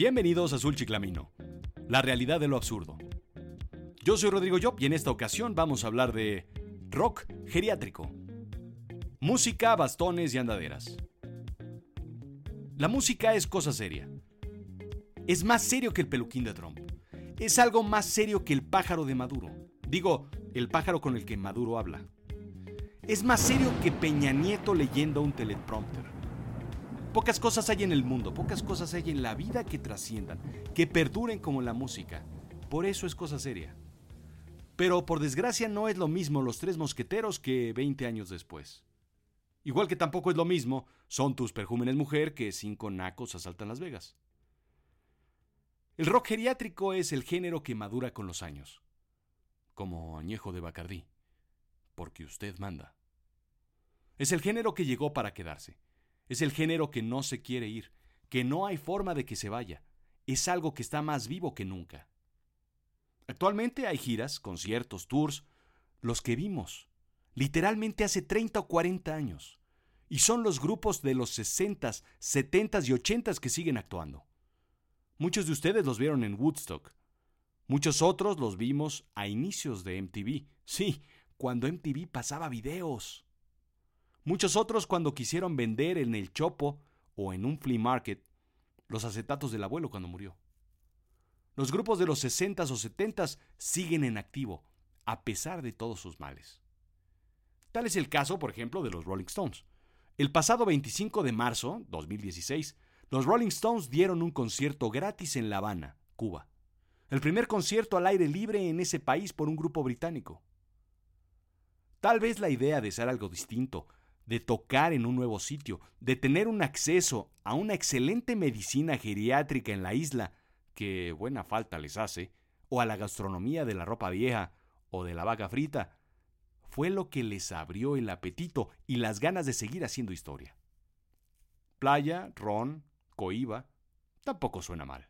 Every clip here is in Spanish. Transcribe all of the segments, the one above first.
Bienvenidos a Azul Chiclamino, la realidad de lo absurdo. Yo soy Rodrigo Job y en esta ocasión vamos a hablar de rock geriátrico. Música, bastones y andaderas. La música es cosa seria. Es más serio que el peluquín de Trump. Es algo más serio que el pájaro de Maduro. Digo, el pájaro con el que Maduro habla. Es más serio que Peña Nieto leyendo un teleprompter. Pocas cosas hay en el mundo, pocas cosas hay en la vida que trasciendan, que perduren como la música. Por eso es cosa seria. Pero por desgracia no es lo mismo los tres mosqueteros que 20 años después. Igual que tampoco es lo mismo son tus perjúmenes mujer que cinco nacos asaltan Las Vegas. El rock geriátrico es el género que madura con los años. Como añejo de Bacardí. Porque usted manda. Es el género que llegó para quedarse. Es el género que no se quiere ir, que no hay forma de que se vaya. Es algo que está más vivo que nunca. Actualmente hay giras, conciertos, tours, los que vimos, literalmente hace 30 o 40 años. Y son los grupos de los 60, 70 y 80 que siguen actuando. Muchos de ustedes los vieron en Woodstock. Muchos otros los vimos a inicios de MTV. Sí, cuando MTV pasaba videos. Muchos otros cuando quisieron vender en el Chopo o en un flea market los acetatos del abuelo cuando murió. Los grupos de los 60s o 70s siguen en activo, a pesar de todos sus males. Tal es el caso, por ejemplo, de los Rolling Stones. El pasado 25 de marzo 2016, los Rolling Stones dieron un concierto gratis en La Habana, Cuba. El primer concierto al aire libre en ese país por un grupo británico. Tal vez la idea de ser algo distinto, de tocar en un nuevo sitio, de tener un acceso a una excelente medicina geriátrica en la isla, que buena falta les hace, o a la gastronomía de la ropa vieja o de la vaca frita, fue lo que les abrió el apetito y las ganas de seguir haciendo historia. Playa, ron, coiba, tampoco suena mal.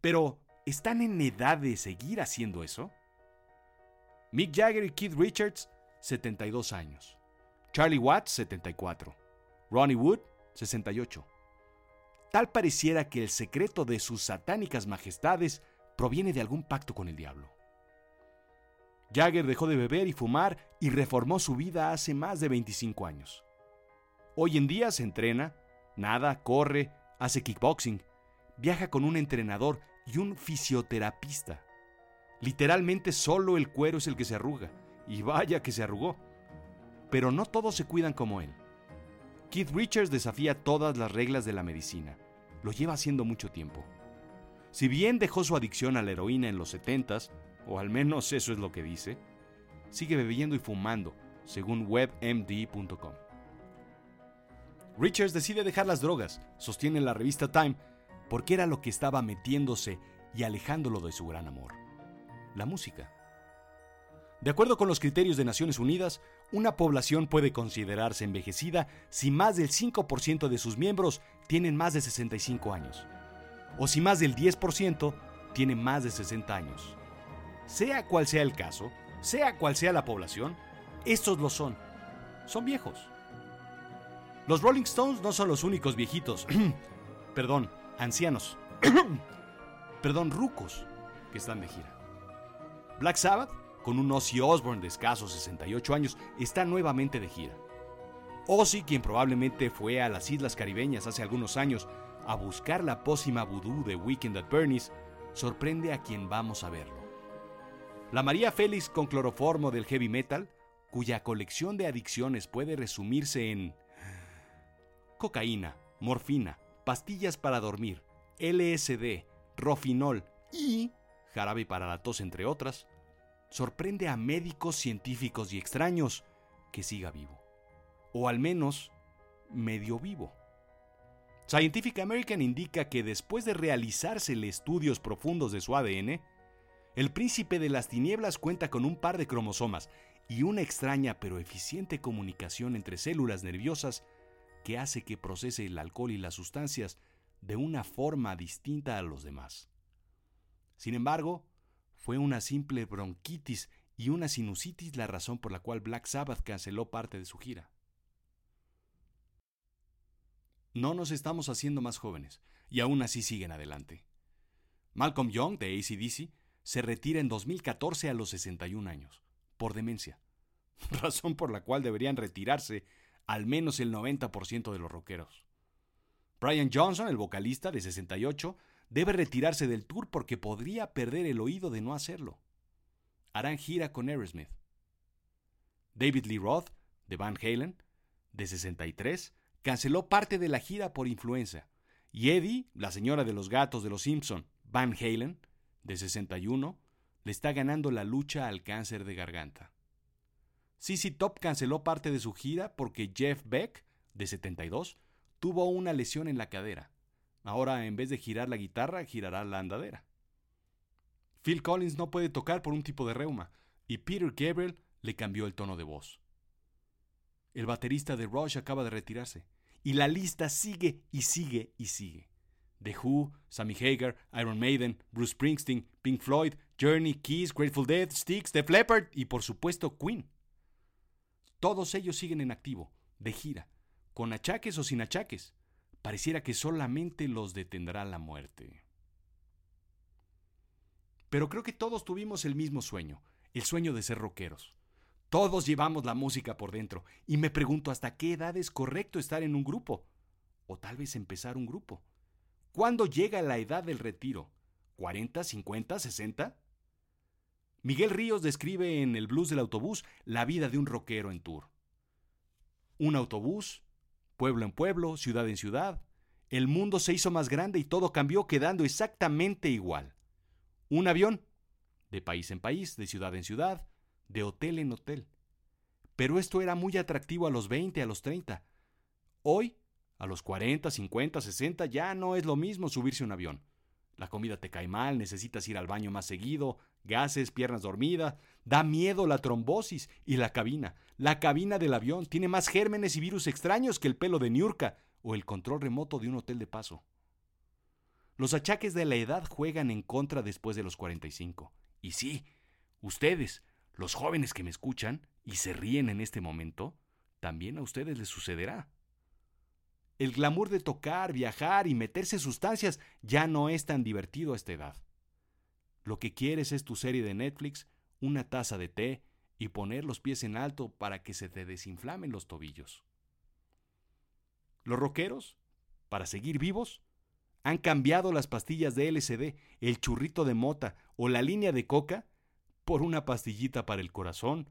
Pero, ¿están en edad de seguir haciendo eso? Mick Jagger y Keith Richards, 72 años. Charlie Watts, 74. Ronnie Wood, 68. Tal pareciera que el secreto de sus satánicas majestades proviene de algún pacto con el diablo. Jagger dejó de beber y fumar y reformó su vida hace más de 25 años. Hoy en día se entrena, nada, corre, hace kickboxing, viaja con un entrenador y un fisioterapista. Literalmente solo el cuero es el que se arruga, y vaya que se arrugó pero no todos se cuidan como él. Keith Richards desafía todas las reglas de la medicina. Lo lleva haciendo mucho tiempo. Si bien dejó su adicción a la heroína en los 70s, o al menos eso es lo que dice, sigue bebiendo y fumando, según webmd.com. Richards decide dejar las drogas, sostiene la revista Time, porque era lo que estaba metiéndose y alejándolo de su gran amor, la música. De acuerdo con los criterios de Naciones Unidas, una población puede considerarse envejecida si más del 5% de sus miembros tienen más de 65 años, o si más del 10% tiene más de 60 años. Sea cual sea el caso, sea cual sea la población, estos lo son. Son viejos. Los Rolling Stones no son los únicos viejitos, perdón, ancianos, perdón, rucos, que están de gira. Black Sabbath con un Ozzy Osbourne de escasos 68 años, está nuevamente de gira. Ozzy, quien probablemente fue a las Islas Caribeñas hace algunos años a buscar la pócima vudú de Weekend at Bernie's, sorprende a quien vamos a verlo. La María Félix con cloroformo del heavy metal, cuya colección de adicciones puede resumirse en cocaína, morfina, pastillas para dormir, LSD, rofinol y jarabe para la tos, entre otras, sorprende a médicos, científicos y extraños que siga vivo. O al menos medio vivo. Scientific American indica que después de realizarse estudios profundos de su ADN, el príncipe de las tinieblas cuenta con un par de cromosomas y una extraña pero eficiente comunicación entre células nerviosas que hace que procese el alcohol y las sustancias de una forma distinta a los demás. Sin embargo, fue una simple bronquitis y una sinusitis la razón por la cual Black Sabbath canceló parte de su gira. No nos estamos haciendo más jóvenes, y aún así siguen adelante. Malcolm Young, de ACDC, se retira en 2014 a los 61 años, por demencia, razón por la cual deberían retirarse al menos el 90% de los rockeros. Brian Johnson, el vocalista de 68, debe retirarse del tour porque podría perder el oído de no hacerlo. Harán gira con Aerosmith. David Lee Roth, de Van Halen, de 63, canceló parte de la gira por influenza. Y Eddie, la señora de los gatos de los Simpson, Van Halen, de 61, le está ganando la lucha al cáncer de garganta. CC Top canceló parte de su gira porque Jeff Beck, de 72, tuvo una lesión en la cadera. Ahora, en vez de girar la guitarra, girará la andadera. Phil Collins no puede tocar por un tipo de reuma, y Peter Gabriel le cambió el tono de voz. El baterista de Rush acaba de retirarse, y la lista sigue y sigue y sigue. The Who, Sammy Hagar, Iron Maiden, Bruce Springsteen, Pink Floyd, Journey, Kiss, Grateful Dead, Styx, The Leppard y por supuesto Queen. Todos ellos siguen en activo, de gira, con achaques o sin achaques. Pareciera que solamente los detendrá la muerte. Pero creo que todos tuvimos el mismo sueño, el sueño de ser rockeros. Todos llevamos la música por dentro y me pregunto hasta qué edad es correcto estar en un grupo o tal vez empezar un grupo. ¿Cuándo llega la edad del retiro? ¿40, 50, 60? Miguel Ríos describe en El blues del autobús la vida de un rockero en tour. Un autobús, pueblo en pueblo, ciudad en ciudad. El mundo se hizo más grande y todo cambió quedando exactamente igual. Un avión, de país en país, de ciudad en ciudad, de hotel en hotel. Pero esto era muy atractivo a los 20, a los 30. Hoy a los 40, 50, 60 ya no es lo mismo subirse a un avión. La comida te cae mal, necesitas ir al baño más seguido, gases, piernas dormidas, da miedo la trombosis y la cabina. La cabina del avión tiene más gérmenes y virus extraños que el pelo de Niurka o el control remoto de un hotel de paso. Los achaques de la edad juegan en contra después de los 45. Y sí, ustedes, los jóvenes que me escuchan y se ríen en este momento, también a ustedes les sucederá. El glamour de tocar, viajar y meterse sustancias ya no es tan divertido a esta edad. Lo que quieres es tu serie de Netflix, una taza de té y poner los pies en alto para que se te desinflamen los tobillos. Los rockeros, para seguir vivos, han cambiado las pastillas de LSD, el churrito de mota o la línea de coca por una pastillita para el corazón,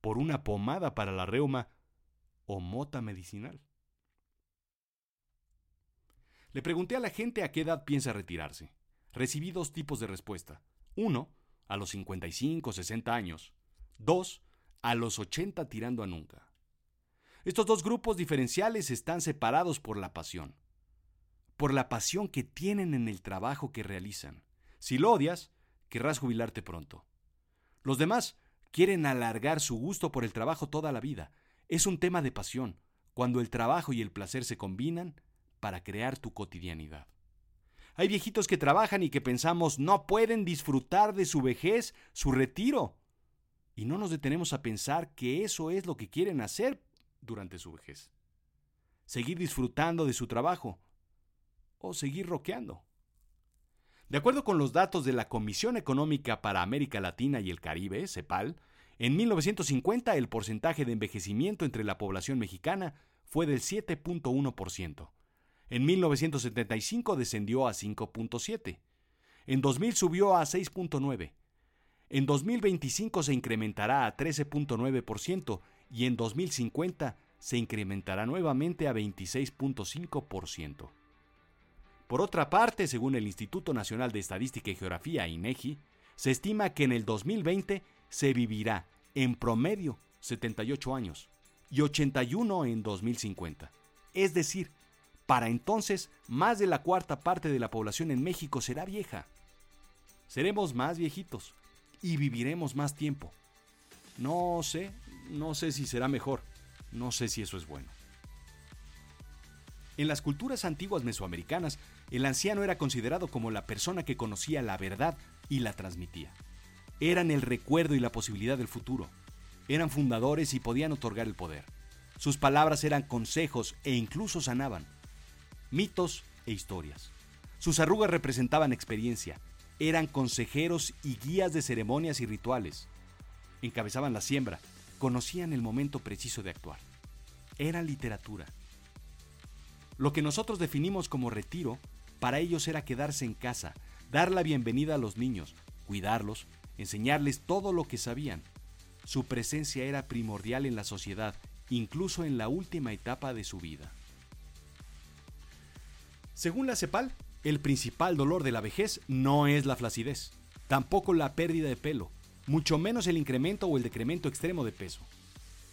por una pomada para la reuma o mota medicinal. Le pregunté a la gente a qué edad piensa retirarse. Recibí dos tipos de respuesta. Uno, a los 55, 60 años. Dos, a los 80 tirando a nunca. Estos dos grupos diferenciales están separados por la pasión. Por la pasión que tienen en el trabajo que realizan. Si lo odias, querrás jubilarte pronto. Los demás quieren alargar su gusto por el trabajo toda la vida. Es un tema de pasión. Cuando el trabajo y el placer se combinan, para crear tu cotidianidad. Hay viejitos que trabajan y que pensamos no pueden disfrutar de su vejez, su retiro. Y no nos detenemos a pensar que eso es lo que quieren hacer durante su vejez. Seguir disfrutando de su trabajo o seguir roqueando. De acuerdo con los datos de la Comisión Económica para América Latina y el Caribe, CEPAL, en 1950 el porcentaje de envejecimiento entre la población mexicana fue del 7.1%. En 1975 descendió a 5.7. En 2000 subió a 6.9. En 2025 se incrementará a 13.9% y en 2050 se incrementará nuevamente a 26.5%. Por otra parte, según el Instituto Nacional de Estadística y Geografía, INEGI, se estima que en el 2020 se vivirá en promedio 78 años y 81 en 2050. Es decir, para entonces, más de la cuarta parte de la población en México será vieja. Seremos más viejitos y viviremos más tiempo. No sé, no sé si será mejor, no sé si eso es bueno. En las culturas antiguas mesoamericanas, el anciano era considerado como la persona que conocía la verdad y la transmitía. Eran el recuerdo y la posibilidad del futuro. Eran fundadores y podían otorgar el poder. Sus palabras eran consejos e incluso sanaban. Mitos e historias. Sus arrugas representaban experiencia, eran consejeros y guías de ceremonias y rituales. Encabezaban la siembra, conocían el momento preciso de actuar. Era literatura. Lo que nosotros definimos como retiro, para ellos era quedarse en casa, dar la bienvenida a los niños, cuidarlos, enseñarles todo lo que sabían. Su presencia era primordial en la sociedad, incluso en la última etapa de su vida. Según la CEPAL, el principal dolor de la vejez no es la flacidez, tampoco la pérdida de pelo, mucho menos el incremento o el decremento extremo de peso.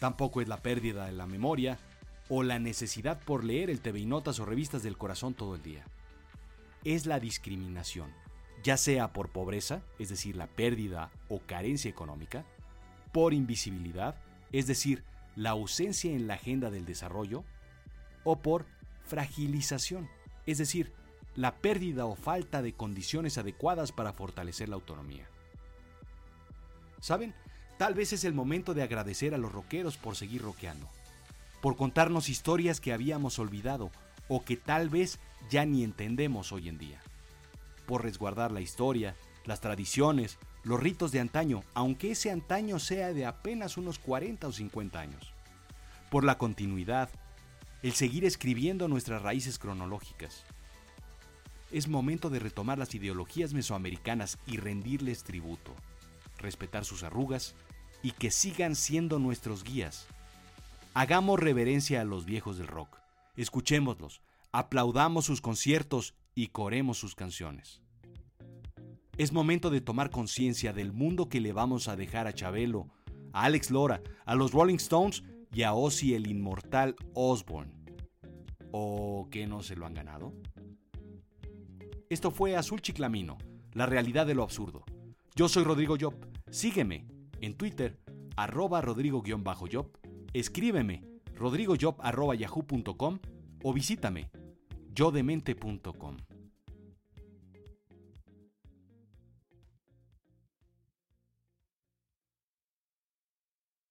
Tampoco es la pérdida de la memoria o la necesidad por leer el TV y notas o revistas del corazón todo el día. Es la discriminación, ya sea por pobreza, es decir, la pérdida o carencia económica, por invisibilidad, es decir, la ausencia en la agenda del desarrollo, o por fragilización, es decir, la pérdida o falta de condiciones adecuadas para fortalecer la autonomía. ¿Saben? Tal vez es el momento de agradecer a los rockeros por seguir rockeando, por contarnos historias que habíamos olvidado o que tal vez ya ni entendemos hoy en día, por resguardar la historia, las tradiciones, los ritos de antaño, aunque ese antaño sea de apenas unos 40 o 50 años, por la continuidad, el seguir escribiendo nuestras raíces cronológicas. Es momento de retomar las ideologías mesoamericanas y rendirles tributo respetar sus arrugas y que sigan siendo nuestros guías. Hagamos reverencia a los viejos del rock, escuchémoslos, aplaudamos sus conciertos y coremos sus canciones. Es momento de tomar conciencia del mundo que le vamos a dejar a Chabelo, a Alex Lora, a los Rolling Stones y a el inmortal Osborne. ¿O que no se lo han ganado? Esto fue Azul Chiclamino, la realidad de lo absurdo. Yo soy Rodrigo Job. Sígueme en Twitter, arroba rodrigo-job. Escríbeme, rodrigojob arroba yahoo.com o visítame, yodemente.com.